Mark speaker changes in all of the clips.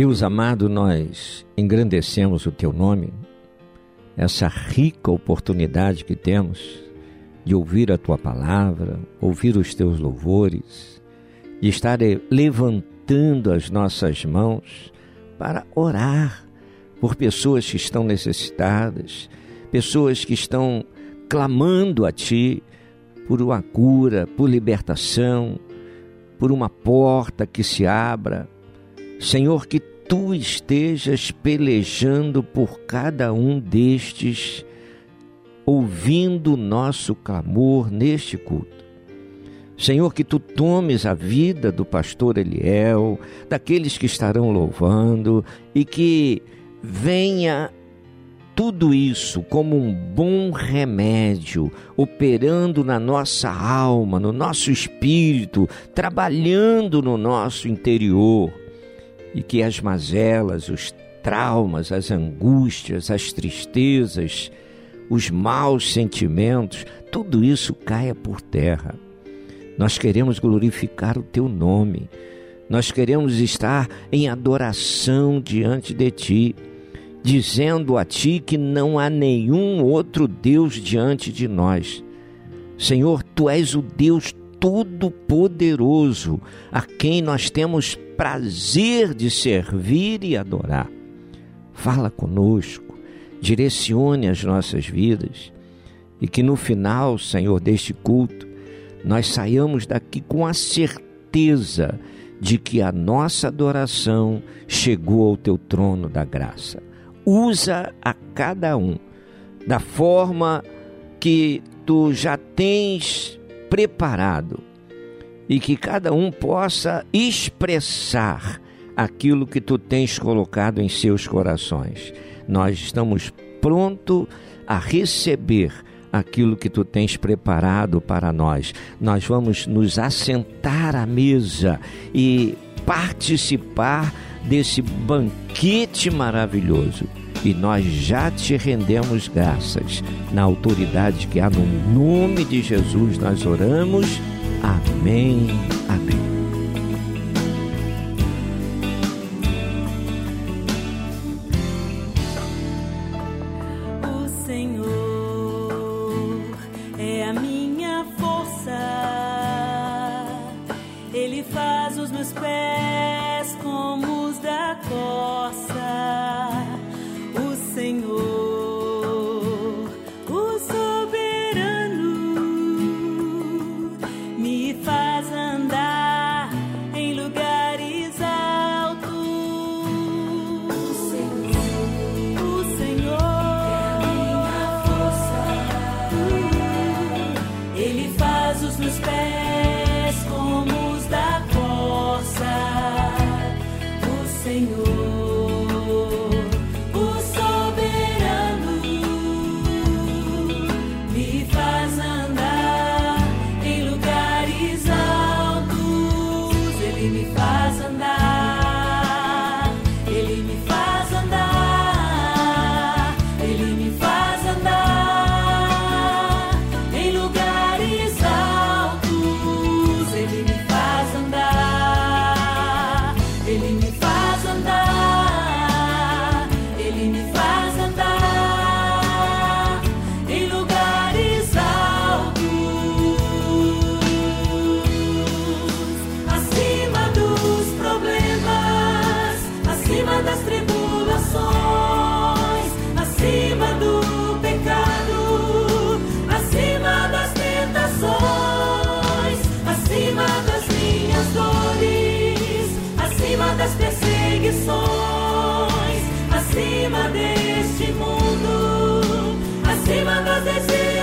Speaker 1: Deus amado, nós engrandecemos o teu nome, essa rica oportunidade que temos de ouvir a tua palavra, ouvir os teus louvores, de estar levantando as nossas mãos para orar por pessoas que estão necessitadas, pessoas que estão clamando a ti por uma cura, por libertação, por uma porta que se abra. Senhor, que tu estejas pelejando por cada um destes, ouvindo nosso clamor neste culto. Senhor, que tu tomes a vida do pastor Eliel, daqueles que estarão louvando, e que venha tudo isso como um bom remédio, operando na nossa alma, no nosso espírito, trabalhando no nosso interior e que as mazelas, os traumas, as angústias, as tristezas, os maus sentimentos, tudo isso caia por terra. Nós queremos glorificar o teu nome. Nós queremos estar em adoração diante de ti, dizendo a ti que não há nenhum outro Deus diante de nós. Senhor, tu és o Deus Todo-Poderoso, a quem nós temos prazer de servir e adorar. Fala conosco, direcione as nossas vidas e que no final, Senhor, deste culto, nós saiamos daqui com a certeza de que a nossa adoração chegou ao teu trono da graça. Usa a cada um da forma que tu já tens preparado e que cada um possa expressar aquilo que tu tens colocado em seus corações. Nós estamos prontos a receber aquilo que tu tens preparado para nós. Nós vamos nos assentar à mesa e participar desse banquete maravilhoso e nós já te rendemos graças. Na autoridade que há no nome de Jesus, nós oramos. Amém. Amém.
Speaker 2: Das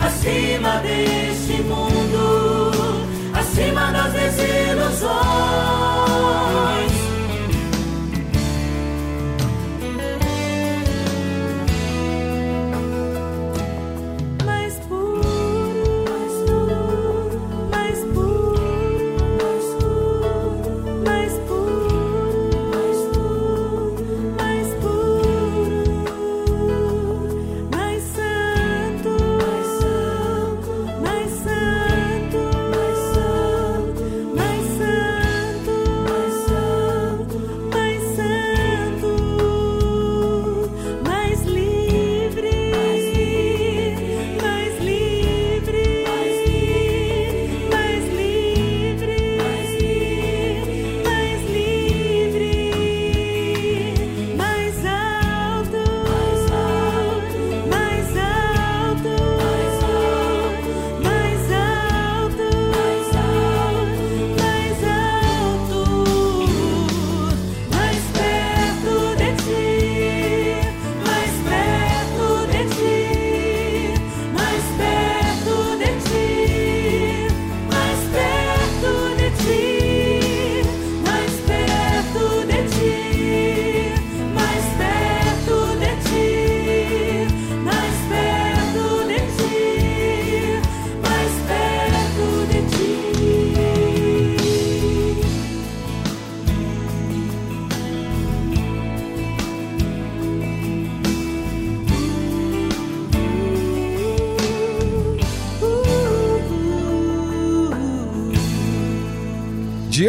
Speaker 2: acima deste mundo, acima das desilusões.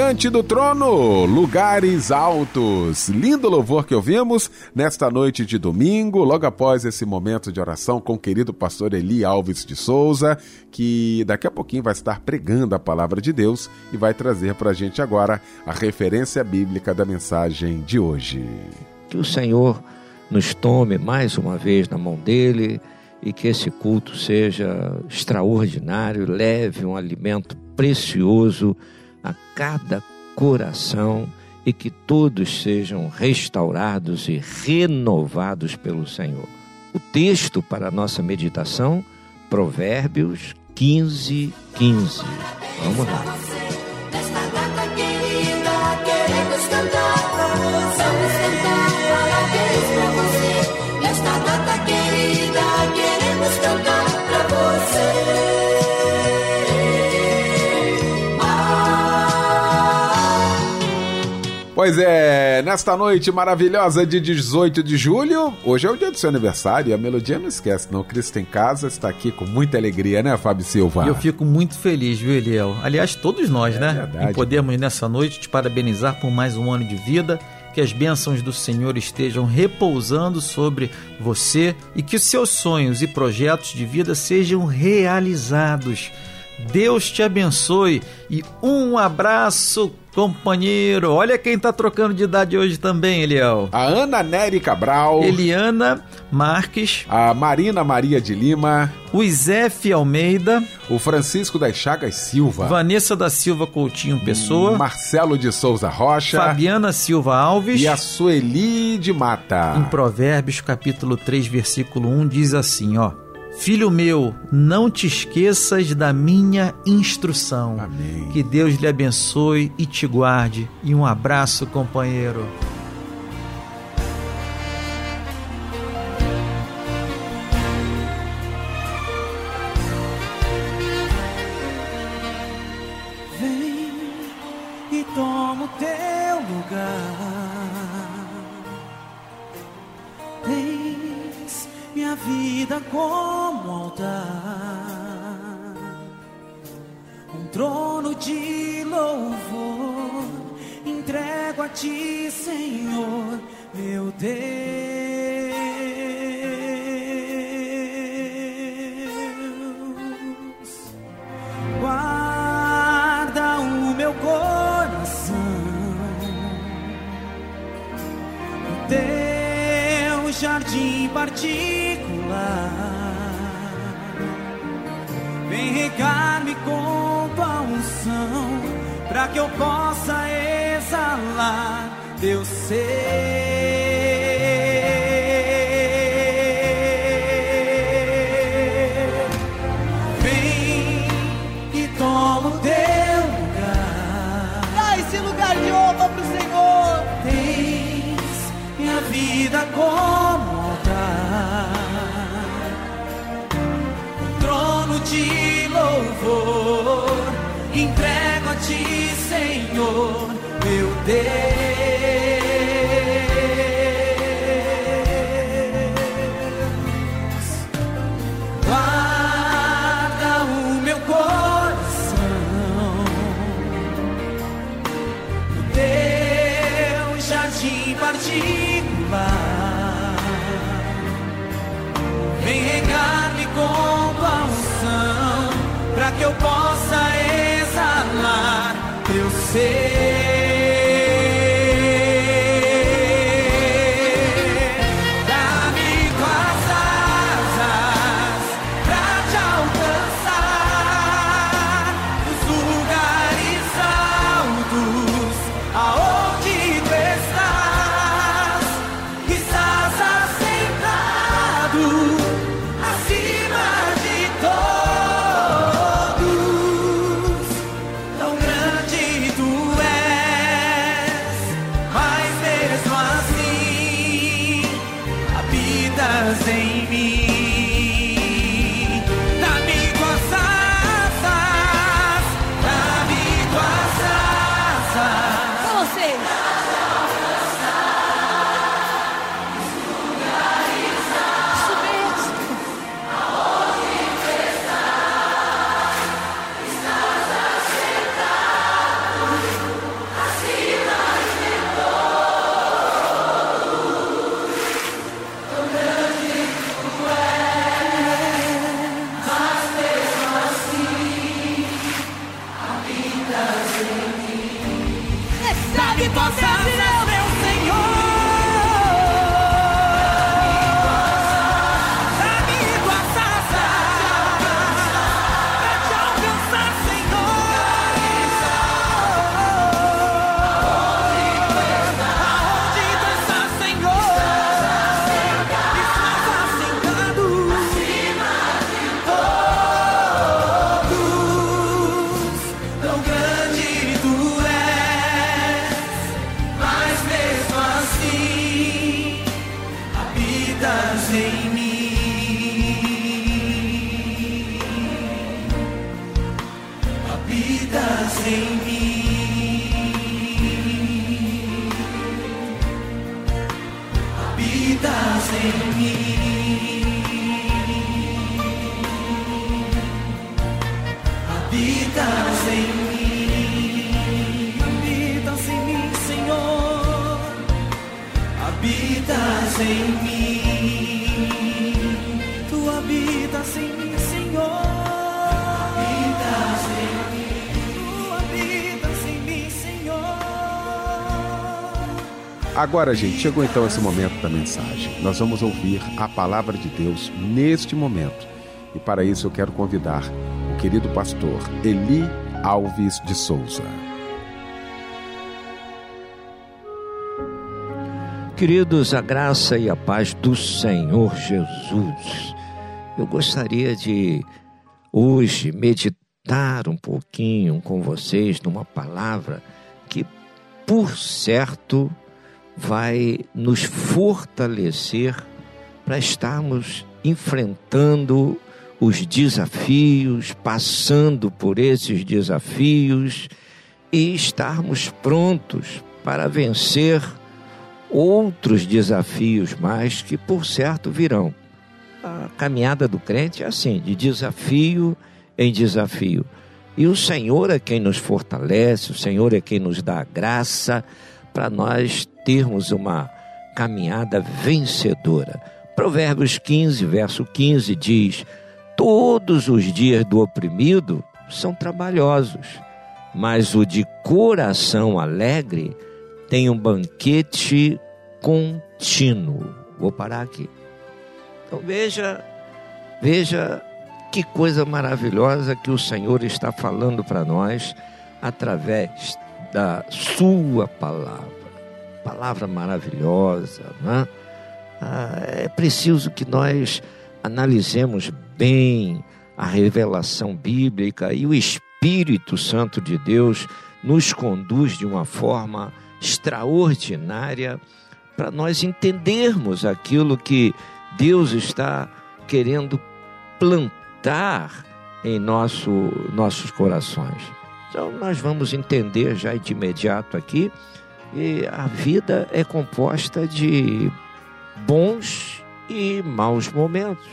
Speaker 3: Diante do trono, lugares altos. Lindo louvor que ouvimos nesta noite de domingo, logo após esse momento de oração com o querido pastor Eli Alves de Souza, que daqui a pouquinho vai estar pregando a palavra de Deus e vai trazer para a gente agora a referência bíblica da mensagem de hoje.
Speaker 1: Que o Senhor nos tome mais uma vez na mão dele e que esse culto seja extraordinário, leve um alimento precioso a cada coração e que todos sejam restaurados e renovados pelo Senhor. O texto para a nossa meditação, Provérbios 15, 15. Vamos lá.
Speaker 3: Pois é, nesta noite maravilhosa de 18 de julho, hoje é o dia do seu aniversário e a melodia não esquece, não. Cristo em casa está aqui com muita alegria, né, Fábio Silva?
Speaker 4: E eu fico muito feliz, viu, Eliel? Aliás, todos nós,
Speaker 3: É
Speaker 4: né?
Speaker 3: verdade.
Speaker 4: Em podermos nessa noite te parabenizar por mais um ano de vida. Que as bênçãos do Senhor estejam repousando sobre você e que os seus sonhos e projetos de vida sejam realizados. Deus te abençoe e um abraço, companheiro. Olha quem tá trocando de idade hoje também, Eliel.
Speaker 3: A Ana Nery Cabral,
Speaker 4: Eliana Marques,
Speaker 3: a Marina Maria de Lima,
Speaker 4: o Izef Almeida,
Speaker 3: o Francisco das Chagas Silva,
Speaker 4: Vanessa da Silva Coutinho Pessoa,
Speaker 3: Marcelo de Souza Rocha
Speaker 4: Fabiana Silva Alves.
Speaker 3: e a Sueli de Mata.
Speaker 4: Em Provérbios, capítulo 3, versículo 1, diz assim, ó: Filho meu, não te esqueças da minha instrução.
Speaker 3: Amém.
Speaker 4: Que Deus lhe abençoe e te guarde. E um abraço, companheiro.
Speaker 5: Habitas em mim,
Speaker 4: habitas em mim, Senhor, habitas em mim, tu habitas em mim, Senhor.
Speaker 3: Agora, gente, chegou então esse momento da mensagem. Nós vamos ouvir a palavra de Deus neste momento. E para isso eu quero convidar querido pastor Eli Alves de Souza.
Speaker 1: Queridos, a graça e a paz do Senhor Jesus. Eu gostaria de hoje meditar um pouquinho com vocês numa palavra que, por certo, vai nos fortalecer para estarmos enfrentando os desafios, passando por esses desafios e estarmos prontos para vencer outros desafios mais que, por certo, virão. A caminhada do crente é assim, de desafio em desafio. E o Senhor é quem nos fortalece, o Senhor é quem nos dá a graça para nós termos uma caminhada vencedora. Provérbios 15, verso 15 diz: Todos os dias do oprimido são trabalhosos, mas o de coração alegre tem um banquete contínuo. Vou parar aqui. Então veja, veja que coisa maravilhosa que o Senhor está falando para nós através da sua palavra. Palavra maravilhosa, né? Ah, é preciso que nós analisemos bem a revelação bíblica e o Espírito Santo de Deus nos conduz de uma forma extraordinária para nós entendermos aquilo que Deus está querendo plantar em nosso, nossos corações. Então, nós vamos entender já de imediato aqui que a vida é composta de bons e maus momentos,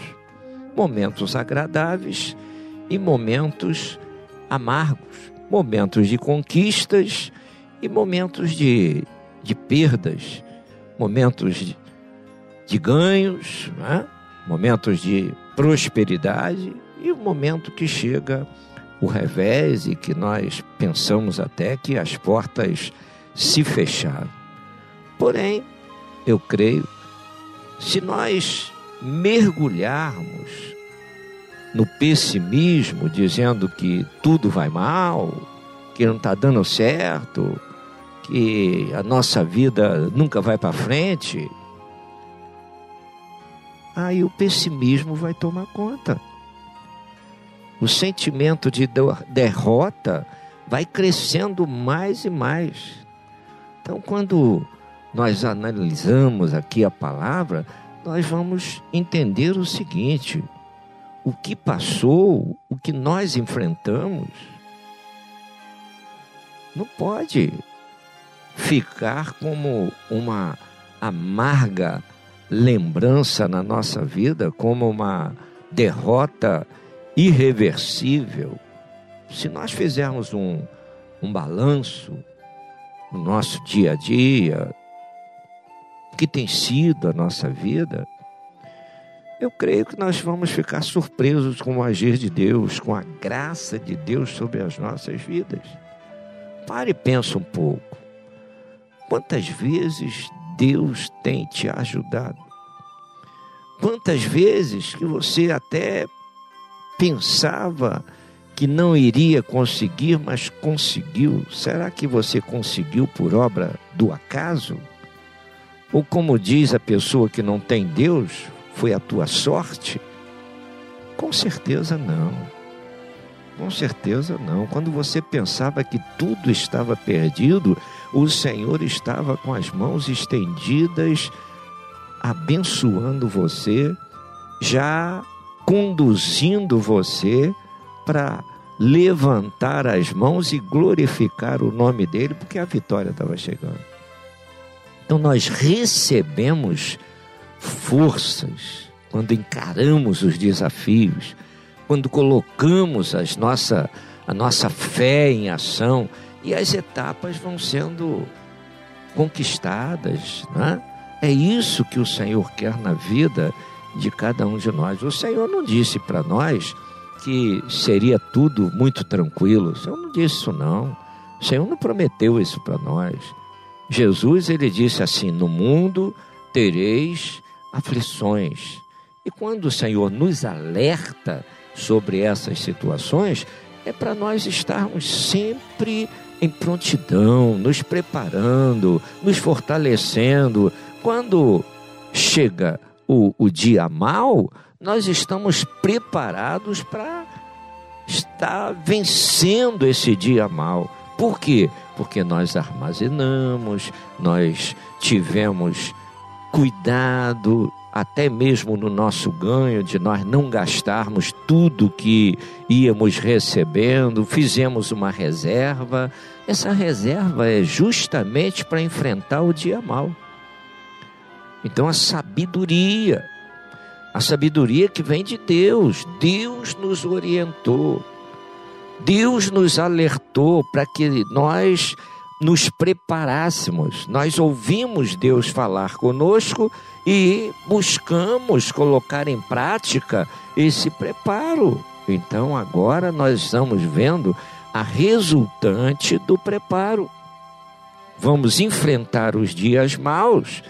Speaker 1: momentos agradáveis e momentos amargos, momentos de conquistas e momentos de, de perdas, momentos de, de ganhos, né? momentos de prosperidade e o momento que chega o revés e que nós pensamos até que as portas se fecharam. Porém, eu creio, se nós mergulharmos no pessimismo, dizendo que tudo vai mal, que não está dando certo, que a nossa vida nunca vai para frente, aí o pessimismo vai tomar conta. O sentimento de derrota vai crescendo mais e mais. Então, quando nós analisamos aqui a palavra, nós vamos entender o seguinte: o que passou, o que nós enfrentamos, não pode ficar como uma amarga lembrança na nossa vida, como uma derrota irreversível. Se nós fizermos um, um balanço no nosso dia a dia, que tem sido a nossa vida, eu creio que nós vamos ficar surpresos com o agir de Deus, com a graça de Deus sobre as nossas vidas. Pare e pensa um pouco. Quantas vezes Deus tem te ajudado? Quantas vezes que você até pensava que não iria conseguir, mas conseguiu? Será que você conseguiu por obra do acaso? Ou como diz a pessoa que não tem Deus, foi a tua sorte? Com certeza não. Com certeza não. Quando você pensava que tudo estava perdido, o Senhor estava com as mãos estendidas, abençoando você, já conduzindo você para levantar as mãos e glorificar o nome dele, porque a vitória estava chegando. Então nós recebemos forças quando encaramos os desafios, quando colocamos as nossa, a nossa fé em ação e as etapas vão sendo conquistadas. Né? É isso que o Senhor quer na vida de cada um de nós. O Senhor não disse para nós que seria tudo muito tranquilo. O Senhor não disse isso não. O Senhor não prometeu isso para nós. Jesus ele disse assim: "No mundo tereis aflições". E quando o Senhor nos alerta sobre essas situações, é para nós estarmos sempre em prontidão, nos preparando, nos fortalecendo. Quando chega o, o dia mal, nós estamos preparados para estar vencendo esse dia mal. Por quê? Porque nós armazenamos, nós tivemos cuidado, até mesmo no nosso ganho, de nós não gastarmos tudo que íamos recebendo, fizemos uma reserva. Essa reserva é justamente para enfrentar o dia mal. Então a sabedoria, a sabedoria que vem de Deus, Deus nos orientou, Deus nos alertou para que nós nos preparássemos. Nós ouvimos Deus falar conosco e buscamos colocar em prática esse preparo. Então agora nós estamos vendo a resultante do preparo. Vamos enfrentar os dias maus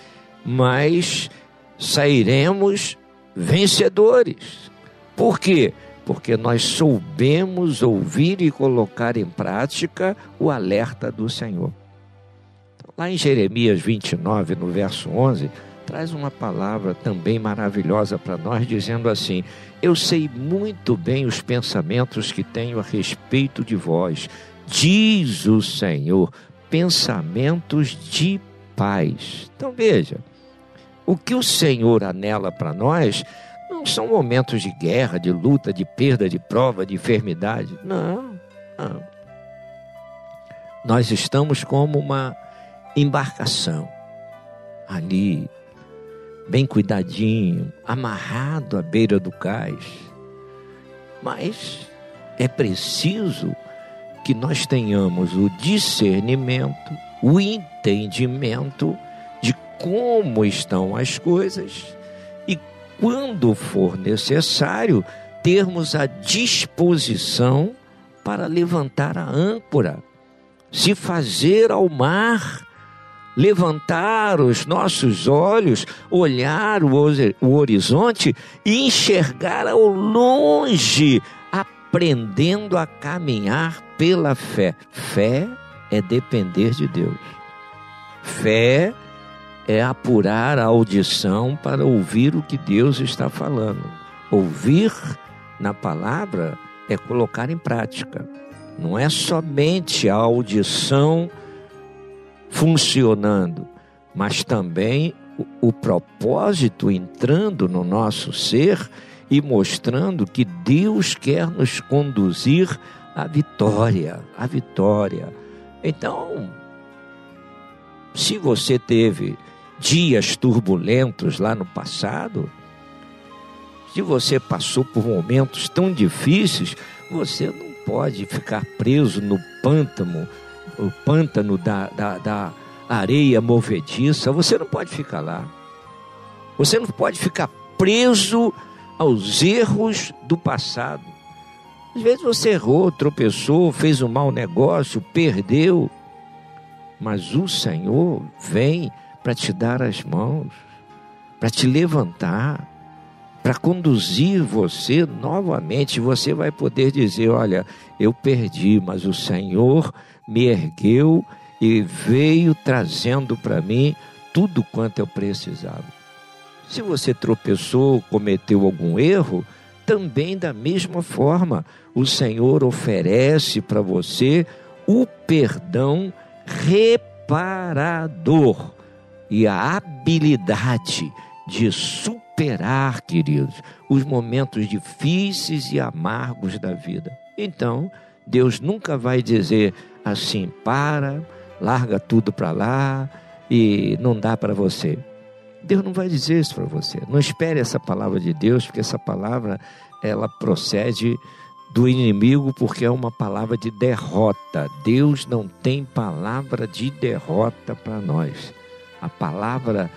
Speaker 1: mas sairemos vencedores. Por quê? Porque nós soubemos ouvir e colocar em prática o alerta do Senhor. Lá em Jeremias 29, no verso 11, traz uma palavra também maravilhosa para nós, dizendo assim: Eu sei muito bem os pensamentos que tenho a respeito de vós, diz o Senhor, pensamentos de paz. Então veja, o que o Senhor anela para nós não são momentos de guerra, de luta, de perda, de prova, de enfermidade. Não, não. Nós estamos como uma embarcação ali, bem cuidadinho, amarrado à beira do cais. Mas é preciso que nós tenhamos o discernimento, o entendimento como estão as coisas e, quando for necessário, termos a disposição para levantar a âncora, se fazer ao mar, levantar os nossos olhos, olhar o, horizonte e enxergar ao longe, aprendendo a caminhar pela fé. Fé é depender de Deus. Fé é apurar a audição para ouvir o que Deus está falando. Ouvir na palavra é colocar em prática. Não é somente a audição funcionando, mas também o, o propósito entrando no nosso ser e mostrando que Deus quer nos conduzir à vitória, à vitória. Então, se você teve dias turbulentos lá no passado, se você passou por momentos tão difíceis, você não pode ficar preso no pântano, o pântano da, da, da areia movediça, você não pode ficar lá. Você não pode ficar preso aos erros do passado. Às vezes você errou, tropeçou, fez um mau negócio, perdeu. Mas o Senhor vem para te dar as mãos, para te levantar, para conduzir você novamente. Você vai poder dizer: Olha, eu perdi, mas o Senhor me ergueu e veio trazendo para mim tudo quanto eu precisava. Se você tropeçou, cometeu algum erro, também da mesma forma, o Senhor oferece para você o perdão reparador e a habilidade de superar, queridos, os momentos difíceis e amargos da vida. Então, Deus nunca vai dizer assim: para, larga tudo para lá e não dá para você. Deus não vai dizer isso para você. Não espere essa palavra de Deus, porque essa palavra ela procede do inimigo, porque é uma palavra de derrota. Deus não tem palavra de derrota para nós. A palavra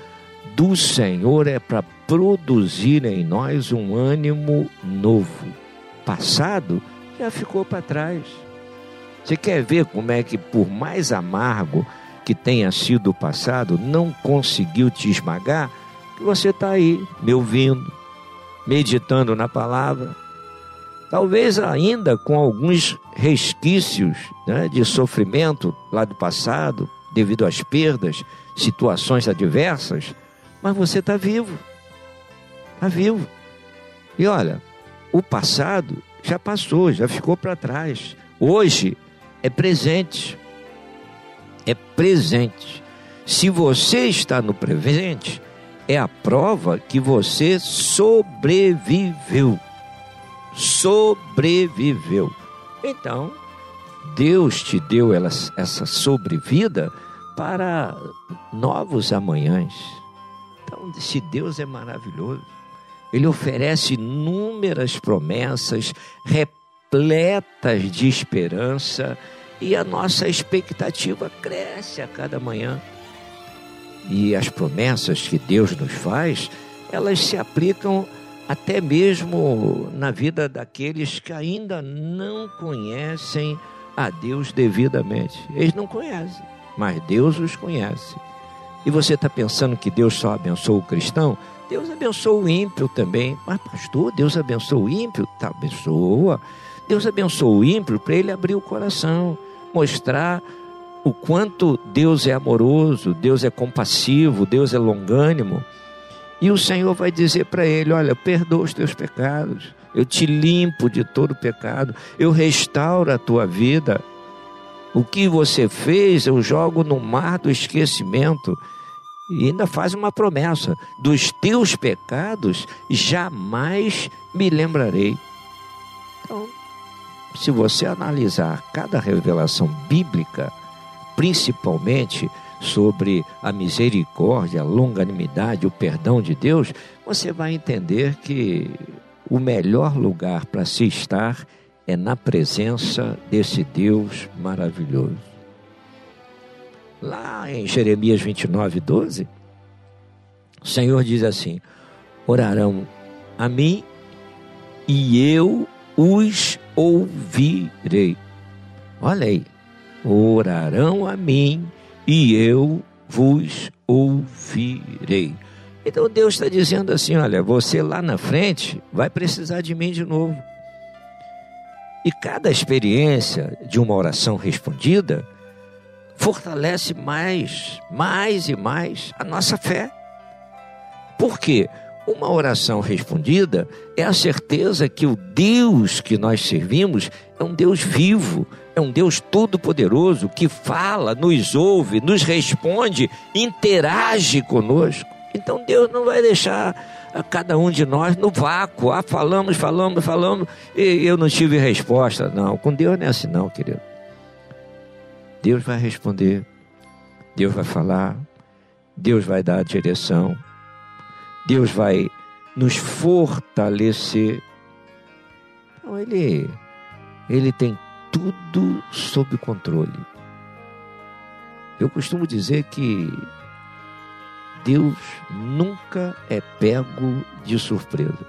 Speaker 1: do Senhor é para produzir em nós um ânimo novo. Passado já ficou para trás. Você quer ver como é que, por mais amargo que tenha sido o passado, não conseguiu te esmagar? Que você está aí, me ouvindo, meditando na palavra. Talvez ainda com alguns resquícios né, de sofrimento lá do passado, devido às perdas, situações adversas, mas você está vivo. Está vivo. E olha, o passado já passou, já ficou para trás. Hoje é presente. É presente. Se você está no presente, é a prova que você sobreviveu. Sobreviveu. Então, Deus te deu essa sobrevida para novos amanhãs. Então, se Deus é maravilhoso, Ele oferece inúmeras promessas repletas de esperança e a nossa expectativa cresce a cada manhã. E as promessas que Deus nos faz, elas se aplicam até mesmo na vida daqueles que ainda não conhecem a Deus devidamente. Eles não conhecem, mas Deus os conhece. E você está pensando que Deus só abençoa o cristão? Deus abençoa o ímpio também. Mas, pastor, Deus abençoa o ímpio? Tá, abençoa. Deus abençoa o ímpio para ele abrir o coração, mostrar o quanto Deus é amoroso, Deus é compassivo, Deus é longânimo. E o Senhor vai dizer para ele: Olha, perdoa os teus pecados, eu te limpo de todo pecado, eu restauro a tua vida. O que você fez, eu jogo no mar do esquecimento. E ainda faz uma promessa: dos teus pecados jamais me lembrarei. Então, se você analisar cada revelação bíblica, principalmente sobre a misericórdia, a longanimidade, o perdão de Deus, você vai entender que o melhor lugar para se estar é na presença desse Deus maravilhoso. Lá em Jeremias 29, 12, o Senhor diz assim: Orarão a mim e eu os ouvirei. Olha aí, orarão a mim e eu vos ouvirei. Então Deus está dizendo assim: olha, você lá na frente vai precisar de mim de novo. E cada experiência de uma oração respondida fortalece mais, mais e mais a nossa fé. Por quê? Uma oração respondida é a certeza que o Deus que nós servimos é um Deus vivo, é um Deus todo-poderoso que fala, nos ouve, nos responde, interage conosco. Então Deus não vai deixar cada um de nós no vácuo. Ah, falamos, falamos, falamos, e eu não tive resposta. Não, com Deus não é assim, não, querido. Deus vai responder, Deus vai falar, Deus vai dar a direção, Deus vai nos fortalecer. Então, ele, ele tem tudo sob controle. Eu costumo dizer que Deus nunca é pego de surpresa.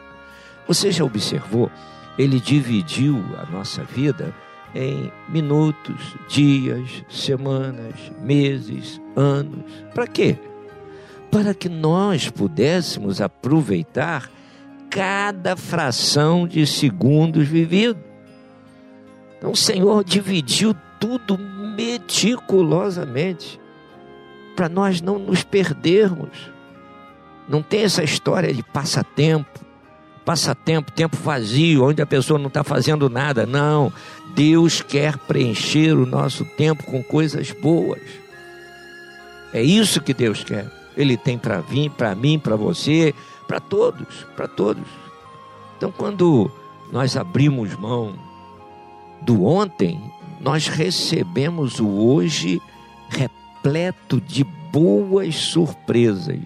Speaker 1: Você já observou? Ele dividiu a nossa vida em minutos, dias, semanas, meses, anos. Para quê? Para que nós pudéssemos aproveitar cada fração de segundos vivido. Então o Senhor dividiu tudo meticulosamente para nós não nos perdermos. Não tem essa história de passatempo, passatempo, tempo vazio, onde a pessoa não está fazendo nada. Não, Deus quer preencher o nosso tempo com coisas boas. É isso que Deus quer. Ele tem para vir, para mim, para você, para todos, para todos. Então, quando nós abrimos mão do ontem, nós recebemos o hoje repleto de boas surpresas.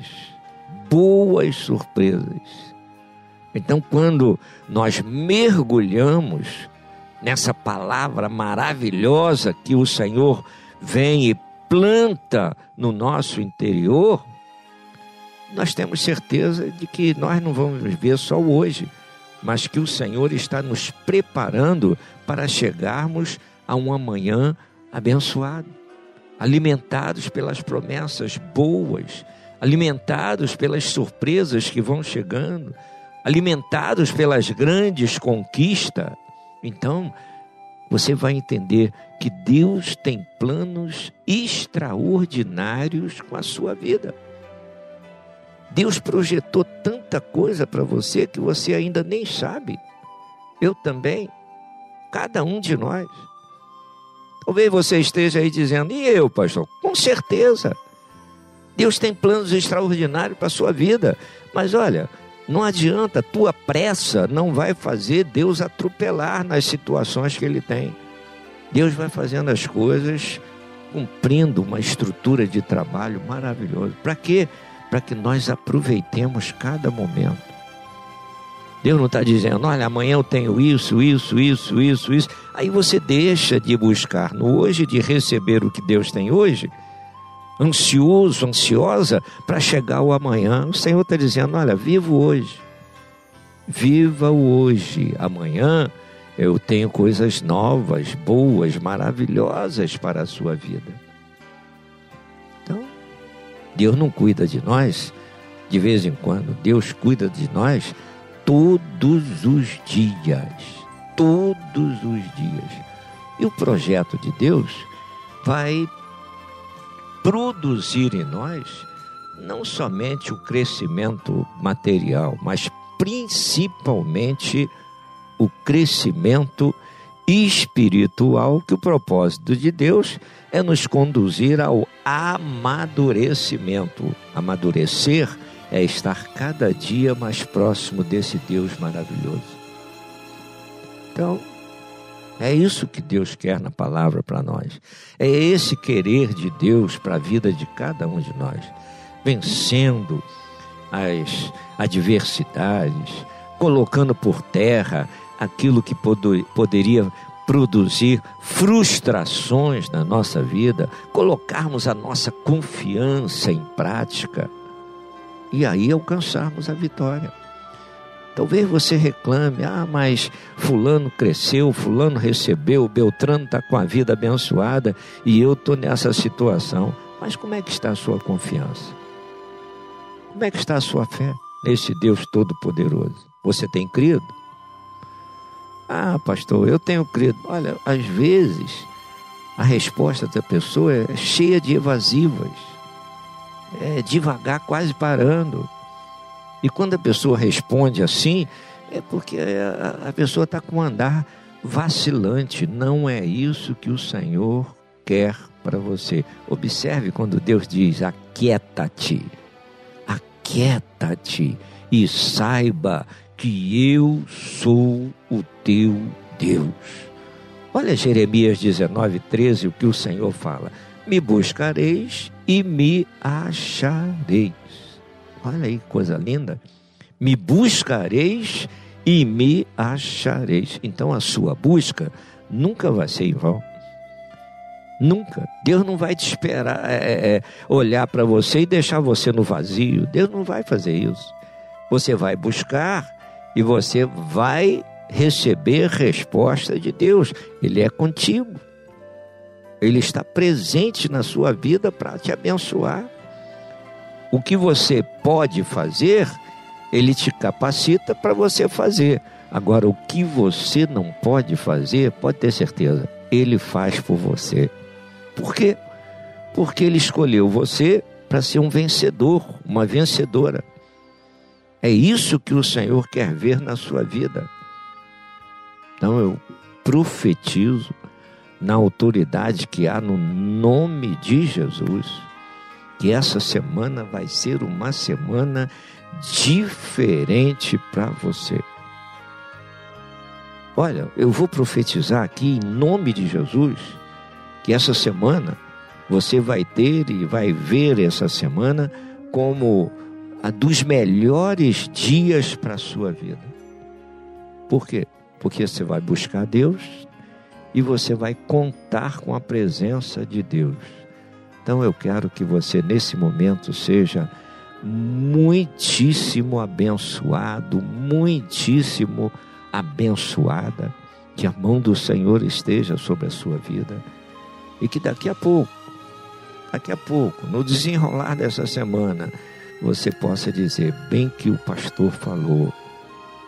Speaker 1: Boas surpresas. Então, quando nós mergulhamos nessa palavra maravilhosa que o Senhor vem e planta no nosso interior, nós temos certeza de que nós não vamos ver só hoje, mas que o Senhor está nos preparando para chegarmos a um amanhã abençoado, alimentados pelas promessas boas, alimentados pelas surpresas que vão chegando, alimentados pelas grandes conquistas. Então, você vai entender que Deus tem planos extraordinários com a sua vida. Deus projetou tanta coisa para você que você ainda nem sabe. Eu também. Cada um de nós. Talvez você esteja aí dizendo, e eu, pastor? Com certeza. Deus tem planos extraordinários para a sua vida. Mas olha, não adianta, tua pressa não vai fazer Deus atropelar nas situações que Ele tem. Deus vai fazendo as coisas cumprindo uma estrutura de trabalho maravilhosa. Para quê? Para que nós aproveitemos cada momento. Deus não está dizendo, olha, amanhã eu tenho isso, isso, isso, isso, isso. Aí você deixa de buscar no hoje, de receber o que Deus tem hoje, ansioso, ansiosa, para chegar o amanhã. O Senhor está dizendo, olha, viva o hoje. Viva o hoje. Amanhã eu tenho coisas novas, boas, maravilhosas para a sua vida. Então, Deus não cuida de nós de vez em quando, Deus cuida de nós todos os dias. Todos os dias. E o projeto de Deus vai produzir em nós não somente o crescimento material, mas principalmente o crescimento espiritual, que o propósito de Deus é nos conduzir ao amadurecimento. Amadurecer é estar cada dia mais próximo desse Deus maravilhoso. Então, é isso que Deus quer na palavra para nós. É esse querer de Deus para a vida de cada um de nós, vencendo as adversidades, colocando por terra aquilo que pod poderia produzir frustrações na nossa vida, colocarmos a nossa confiança em prática e aí alcançarmos a vitória. Talvez você reclame, ah, mas fulano cresceu, fulano recebeu, Beltrano está com a vida abençoada e eu estou nessa situação. Mas como é que está a sua confiança? Como é que está a sua fé nesse Deus Todo-Poderoso? Você tem crido? Ah, pastor, eu tenho crido. Olha, às vezes a resposta da pessoa é cheia de evasivas, é devagar, quase parando. E quando a pessoa responde assim, é porque a, pessoa está com um andar vacilante. Não é isso que o Senhor quer para você. Observe quando Deus diz: aquieta-te, aquieta-te e saiba que eu sou o teu Deus. Olha Jeremias 19, 13, o que o Senhor fala: Me buscareis e me achareis. Olha aí, coisa linda. Me buscareis e me achareis. Então a sua busca nunca vai ser em vão. Nunca. Deus não vai te esperar, é, é, olhar para você e deixar você no vazio. Deus não vai fazer isso. Você vai buscar e você vai receber resposta de Deus. Ele é contigo. Ele está presente na sua vida para te abençoar. O que você pode fazer, ele te capacita para você fazer. Agora, o que você não pode fazer, pode ter certeza, ele faz por você. Por quê? Porque ele escolheu você para ser um vencedor, uma vencedora. É isso que o Senhor quer ver na sua vida. Então eu profetizo na autoridade que há no nome de Jesus que essa semana vai ser uma semana diferente para você. Olha, eu vou profetizar aqui em nome de Jesus que essa semana você vai ter e vai ver essa semana como a dos melhores dias para a sua vida. Por quê? Porque você vai buscar Deus e você vai contar com a presença de Deus. Então eu quero que você nesse momento seja muitíssimo abençoado, muitíssimo abençoada, que a mão do Senhor esteja sobre a sua vida e que daqui a pouco, daqui a pouco, no desenrolar dessa semana, você possa dizer bem que o pastor falou.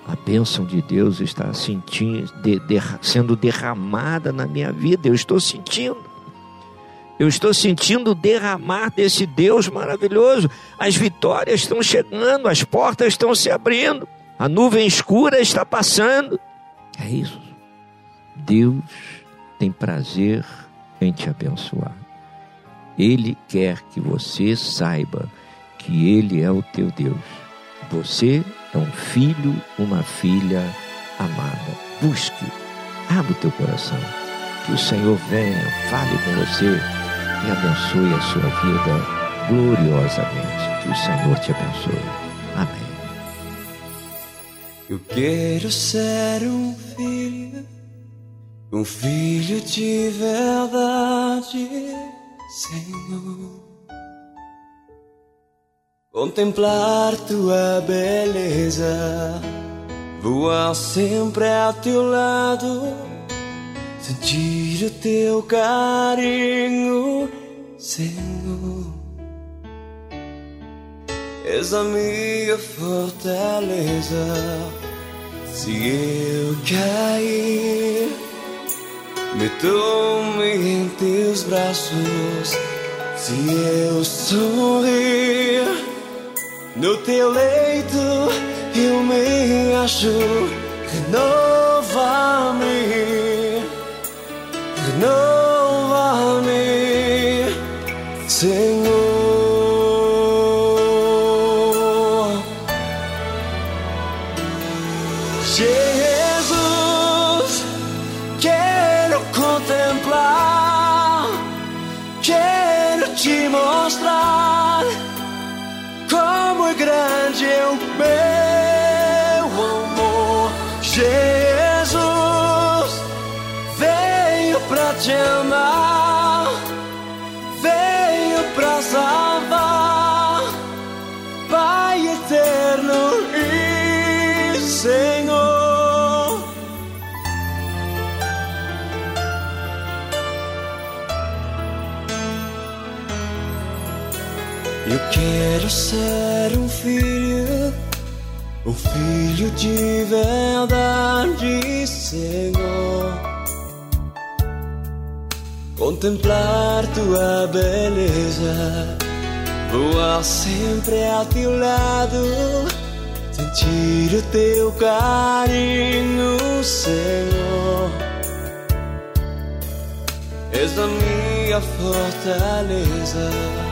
Speaker 1: A bênção de Deus está sentindo, de- derra- sendo derramada na minha vida. Eu estou sentindo. Eu estou sentindo o derramar desse Deus maravilhoso. As vitórias estão chegando, as portas estão se abrindo, a nuvem escura está passando. É isso. Deus tem prazer em te abençoar. Ele quer que você saiba que Ele é o teu Deus. Você é um filho, uma filha amada. Busque, abra o teu coração. Que o Senhor venha, fale com você e abençoe a sua vida gloriosamente. Que o Senhor te abençoe. Amém.
Speaker 4: Eu quero ser um filho, um filho de verdade, Senhor. Contemplar tua beleza, voar sempre ao teu lado, sentir o teu carinho, Senhor. És a minha fortaleza. Se eu cair, me tome em teus braços. Se eu sorrir, no teu leito eu me acho. Renova-me, renova-me, Senhor. Quero ser um filho, um filho de verdade, Senhor. Contemplar tua beleza, voar sempre ao teu lado, sentir o teu carinho, Senhor. És a minha fortaleza.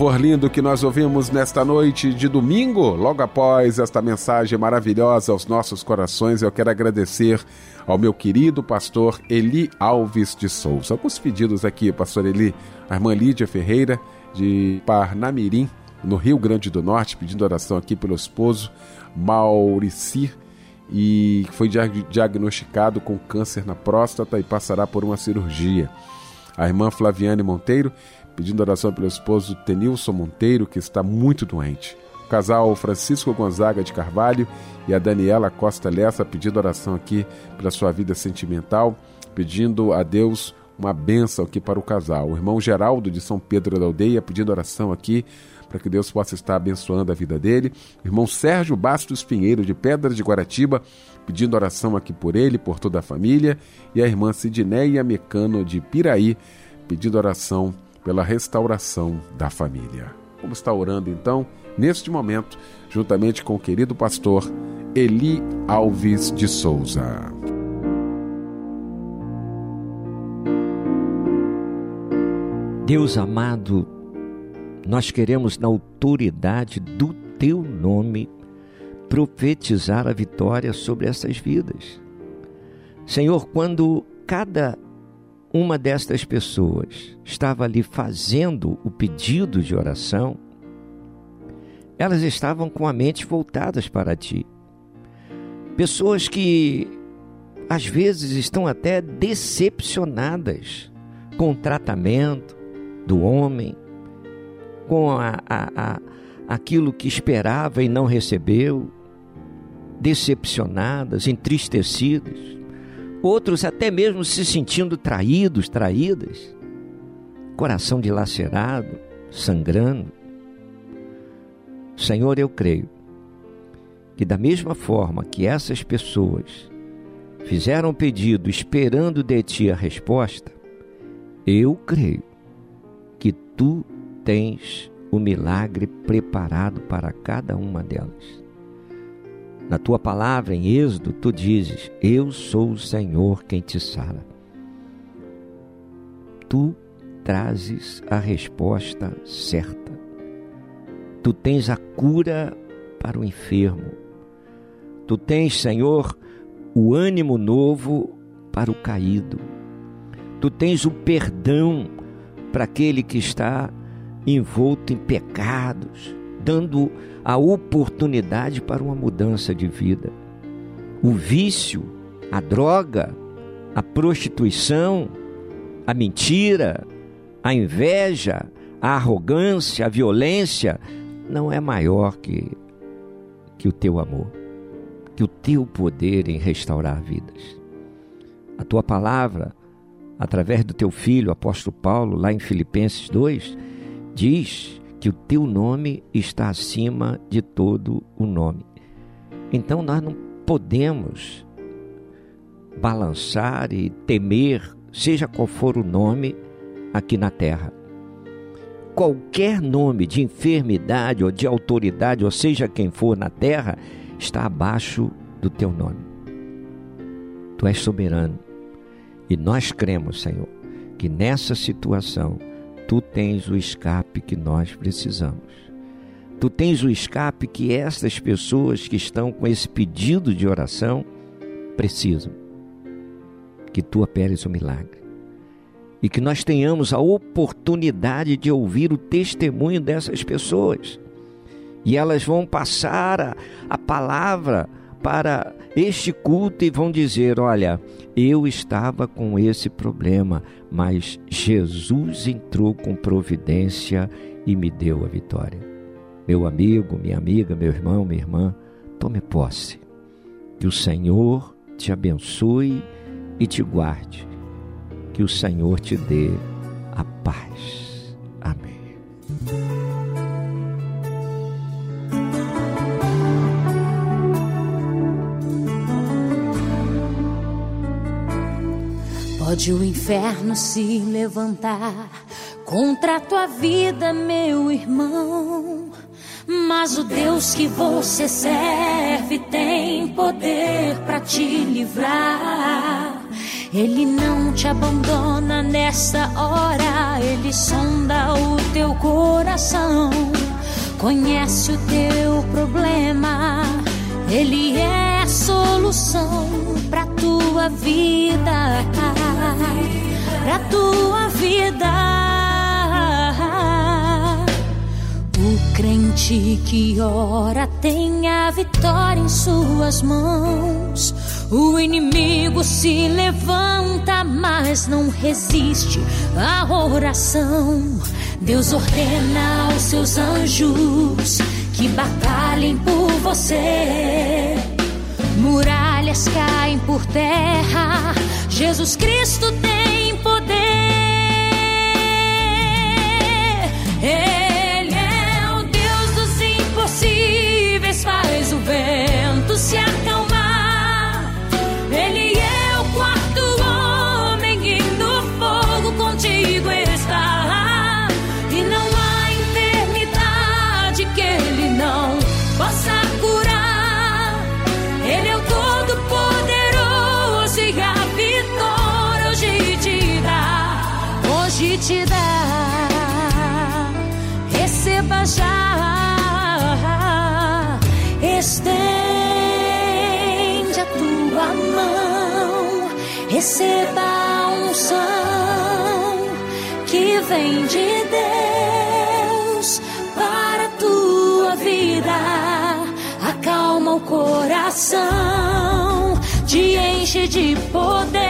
Speaker 3: Louvor lindo que nós ouvimos nesta noite de domingo, logo após esta mensagem maravilhosa aos nossos corações, eu quero agradecer ao meu querido pastor Eli Alves de Souza. Alguns pedidos aqui, pastor Eli, a irmã Lídia Ferreira, de Parnamirim, no Rio Grande do Norte, pedindo oração aqui pelo esposo Mauricir, e foi diag- diagnosticado com câncer na próstata e passará por uma cirurgia. A irmã Flaviane Monteiro, pedindo oração pelo esposo Tenilson Monteiro, que está muito doente. O casal Francisco Gonzaga de Carvalho e a Daniela Costa Lessa pedindo oração aqui pela sua vida sentimental, pedindo a Deus uma bênção aqui para o casal. O irmão Geraldo de São Pedro da Aldeia pedindo oração aqui para que Deus possa estar abençoando a vida dele. O irmão Sérgio Bastos Pinheiro de Pedra de Guaratiba pedindo oração aqui por ele, por toda a família. E a irmã Sidneia Mecano de Piraí pedindo oração pela restauração da família. Vamos estar orando então, neste momento, juntamente com o querido pastor Eli Alves de Souza.
Speaker 1: Deus amado, nós queremos, na autoridade do teu nome, profetizar a vitória sobre essas vidas. Senhor, quando cada uma destas pessoas estava ali fazendo o pedido de oração, elas estavam com a mente voltadas para ti. Pessoas que às vezes estão até decepcionadas com o tratamento do homem, com a, a, a, aquilo que esperava e não recebeu, decepcionadas, entristecidas, outros até mesmo se sentindo traídos, traídas, coração dilacerado, sangrando. Senhor, eu creio que, da mesma forma que essas pessoas fizeram o pedido esperando de ti a resposta, eu creio que tu tens o milagre preparado para cada uma delas. Na tua palavra, em Êxodo, tu dizes: Eu sou o Senhor quem te sara. Tu trazes a resposta certa. Tu tens a cura para o enfermo. Tu tens, Senhor, o ânimo novo para o caído. Tu tens o perdão para aquele que está envolto em pecados, dando a oportunidade para uma mudança de vida. O vício, a droga, a prostituição, a mentira, a inveja, a arrogância, a violência não é maior que, que o teu amor, que o teu poder em restaurar vidas. A tua palavra, através do teu filho, apóstolo Paulo, lá em Filipenses 2, diz que o teu nome está acima de todo o nome. Então nós não podemos balançar e temer, seja qual for o nome aqui na terra. Qualquer nome de enfermidade ou de autoridade, ou seja quem for na terra, está abaixo do teu nome. Tu és soberano. E nós cremos, Senhor, que nessa situação tu tens o escape que nós precisamos. Tu tens o escape que estas pessoas que estão com esse pedido de oração precisam. Que tu operes o milagre. E que nós tenhamos a oportunidade de ouvir o testemunho dessas pessoas. E elas vão passar a, a palavra para este culto e vão dizer: Olha, eu estava com esse problema, mas Jesus entrou com providência e me deu a vitória. Meu amigo, minha amiga, meu irmão, minha irmã, tome posse. Que o Senhor te abençoe e te guarde. Que o Senhor te dê a paz.
Speaker 6: Pode o inferno se levantar
Speaker 2: contra a tua vida, meu irmão. Mas o Deus que você serve tem poder para te livrar. Ele não te abandona nessa hora, ele sonda o teu coração, conhece o teu problema, ele é a solução para tua vida, para tua vida. O crente que ora tem a vitória em suas mãos. O inimigo se levanta, mas não resiste à oração. Deus ordena aos seus anjos que batalhem por você. Muralhas caem por terra. Jesus Cristo tem poder. Ele Receba a unção que vem de Deus para a tua vida. Acalma o coração, te enche de poder,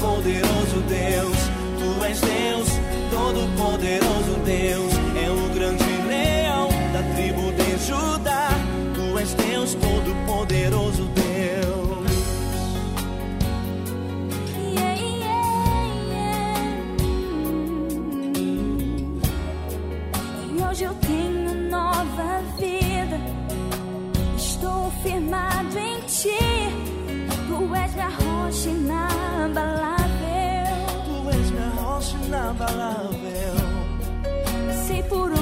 Speaker 4: poderoso Deus, Tu és Deus, Todo-Poderoso Deus, é o grande leão da tribo de Judá. Tu és Deus, Todo-Poderoso Deus.
Speaker 6: inabalável. Sei por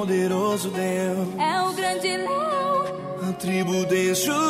Speaker 6: poderoso Deus.
Speaker 4: É o grande leão. A tribo de Judá.